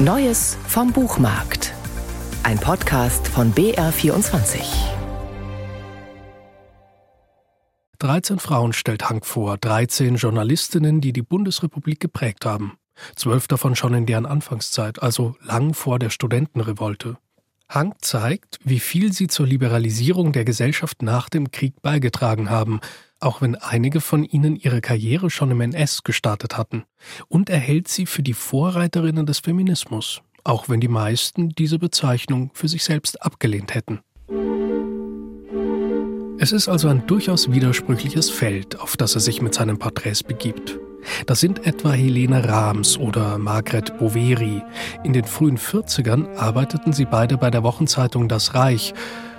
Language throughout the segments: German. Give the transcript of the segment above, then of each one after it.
Neues vom Buchmarkt. Ein Podcast von BR24. 13 Frauen stellt Hank vor, 13 Journalistinnen, die die Bundesrepublik geprägt haben. Zwölf davon schon in deren Anfangszeit, also lang vor der Studentenrevolte. Hank zeigt, wie viel sie zur Liberalisierung der Gesellschaft nach dem Krieg beigetragen haben, auch wenn einige von ihnen ihre Karriere schon im NS gestartet hatten, und er hält sie für die Vorreiterinnen des Feminismus, auch wenn die meisten diese Bezeichnung für sich selbst abgelehnt hätten. Es ist also ein durchaus widersprüchliches Feld, auf das er sich mit seinen Porträts begibt. Das sind etwa Helene Rahms oder Margret Boveri. In den frühen 40ern arbeiteten sie beide bei der Wochenzeitung Das Reich,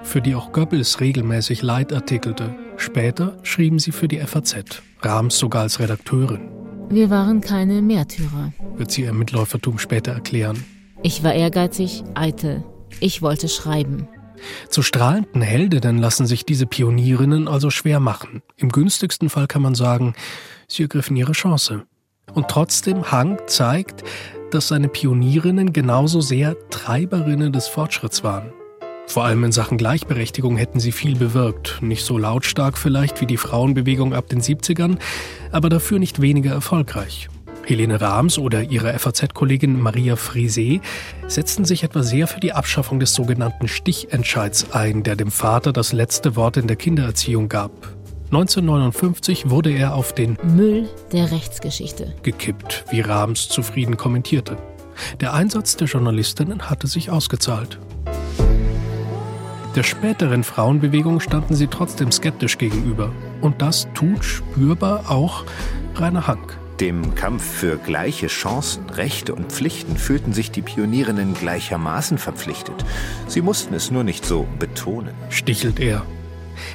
für die auch Goebbels regelmäßig Leitartikelte. Später schrieben sie für die FAZ, Rahms sogar als Redakteurin. Wir waren keine Märtyrer, wird sie ihr Mitläufertum später erklären. Ich war ehrgeizig, eitel. Ich wollte schreiben. Zu strahlenden Heldinnen lassen sich diese Pionierinnen also schwer machen. Im günstigsten Fall kann man sagen, sie ergriffen ihre Chance. Und trotzdem Hank zeigt, dass seine Pionierinnen genauso sehr Treiberinnen des Fortschritts waren. Vor allem in Sachen Gleichberechtigung hätten sie viel bewirkt. Nicht so lautstark vielleicht wie die Frauenbewegung ab den 70ern, aber dafür nicht weniger erfolgreich. Helene Rahms oder ihre FAZ-Kollegin Maria Frisé setzten sich etwa sehr für die Abschaffung des sogenannten Stichentscheids ein, der dem Vater das letzte Wort in der Kindererziehung gab. 1959 wurde er auf den Müll der Rechtsgeschichte gekippt, wie Rahms zufrieden kommentierte. Der Einsatz der Journalistinnen hatte sich ausgezahlt. Der späteren Frauenbewegung standen sie trotzdem skeptisch gegenüber. Und das tut spürbar auch Rainer Hank. Dem Kampf für gleiche Chancen, Rechte und Pflichten fühlten sich die Pionierinnen gleichermaßen verpflichtet. Sie mussten es nur nicht so betonen. Stichelt er.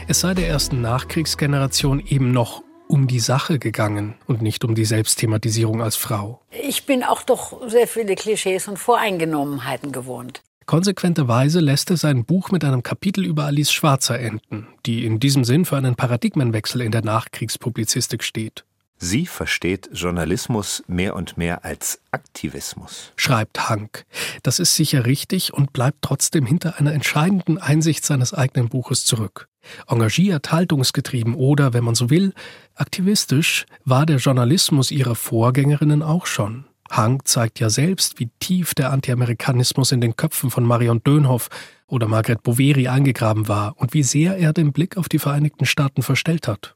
Es sei der ersten Nachkriegsgeneration eben noch um die Sache gegangen und nicht um die Selbstthematisierung als Frau. Ich bin auch doch sehr viele Klischees und Voreingenommenheiten gewohnt. Konsequenterweise lässt er sein Buch mit einem Kapitel über Alice Schwarzer enden, die in diesem Sinn für einen Paradigmenwechsel in der Nachkriegspublizistik steht. Sie versteht Journalismus mehr und mehr als Aktivismus. Schreibt Hank. Das ist sicher richtig und bleibt trotzdem hinter einer entscheidenden Einsicht seines eigenen Buches zurück. Engagiert, haltungsgetrieben oder, wenn man so will, aktivistisch war der Journalismus ihrer Vorgängerinnen auch schon. Hank zeigt ja selbst, wie tief der Anti-Amerikanismus in den Köpfen von Marion Dönhoff oder Margret Boveri eingegraben war und wie sehr er den Blick auf die Vereinigten Staaten verstellt hat.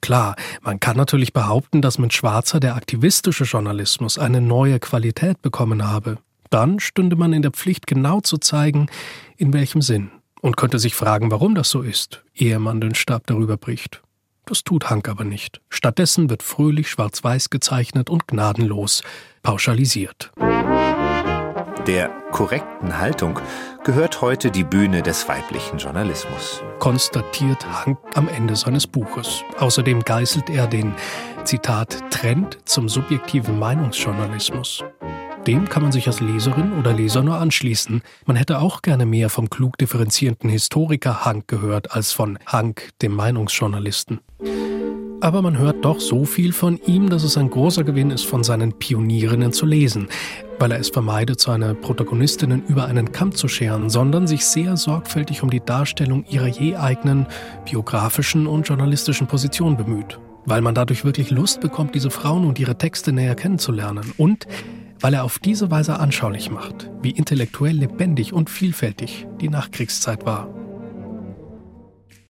Klar, man kann natürlich behaupten, dass mit Schwarzer der aktivistische Journalismus eine neue Qualität bekommen habe. Dann stünde man in der Pflicht, genau zu zeigen, in welchem Sinn, und könnte sich fragen, warum das so ist, ehe man den Stab darüber bricht. Das tut Hank aber nicht. Stattdessen wird fröhlich schwarz-weiß gezeichnet und gnadenlos pauschalisiert. Der korrekten Haltung gehört heute die Bühne des weiblichen Journalismus. Konstatiert Hank am Ende seines Buches. Außerdem geißelt er den, Zitat, Trend zum subjektiven Meinungsjournalismus. Dem kann man sich als Leserin oder Leser nur anschließen. Man hätte auch gerne mehr vom klug differenzierenden Historiker Hank gehört als von Hank, dem Meinungsjournalisten. Aber man hört doch so viel von ihm, dass es ein großer Gewinn ist, von seinen Pionierinnen zu lesen, weil er es vermeidet, seine Protagonistinnen über einen Kamm zu scheren, sondern sich sehr sorgfältig um die Darstellung ihrer je eigenen biografischen und journalistischen Position bemüht. Weil man dadurch wirklich Lust bekommt, diese Frauen und ihre Texte näher kennenzulernen und weil er auf diese Weise anschaulich macht, wie intellektuell lebendig und vielfältig die Nachkriegszeit war.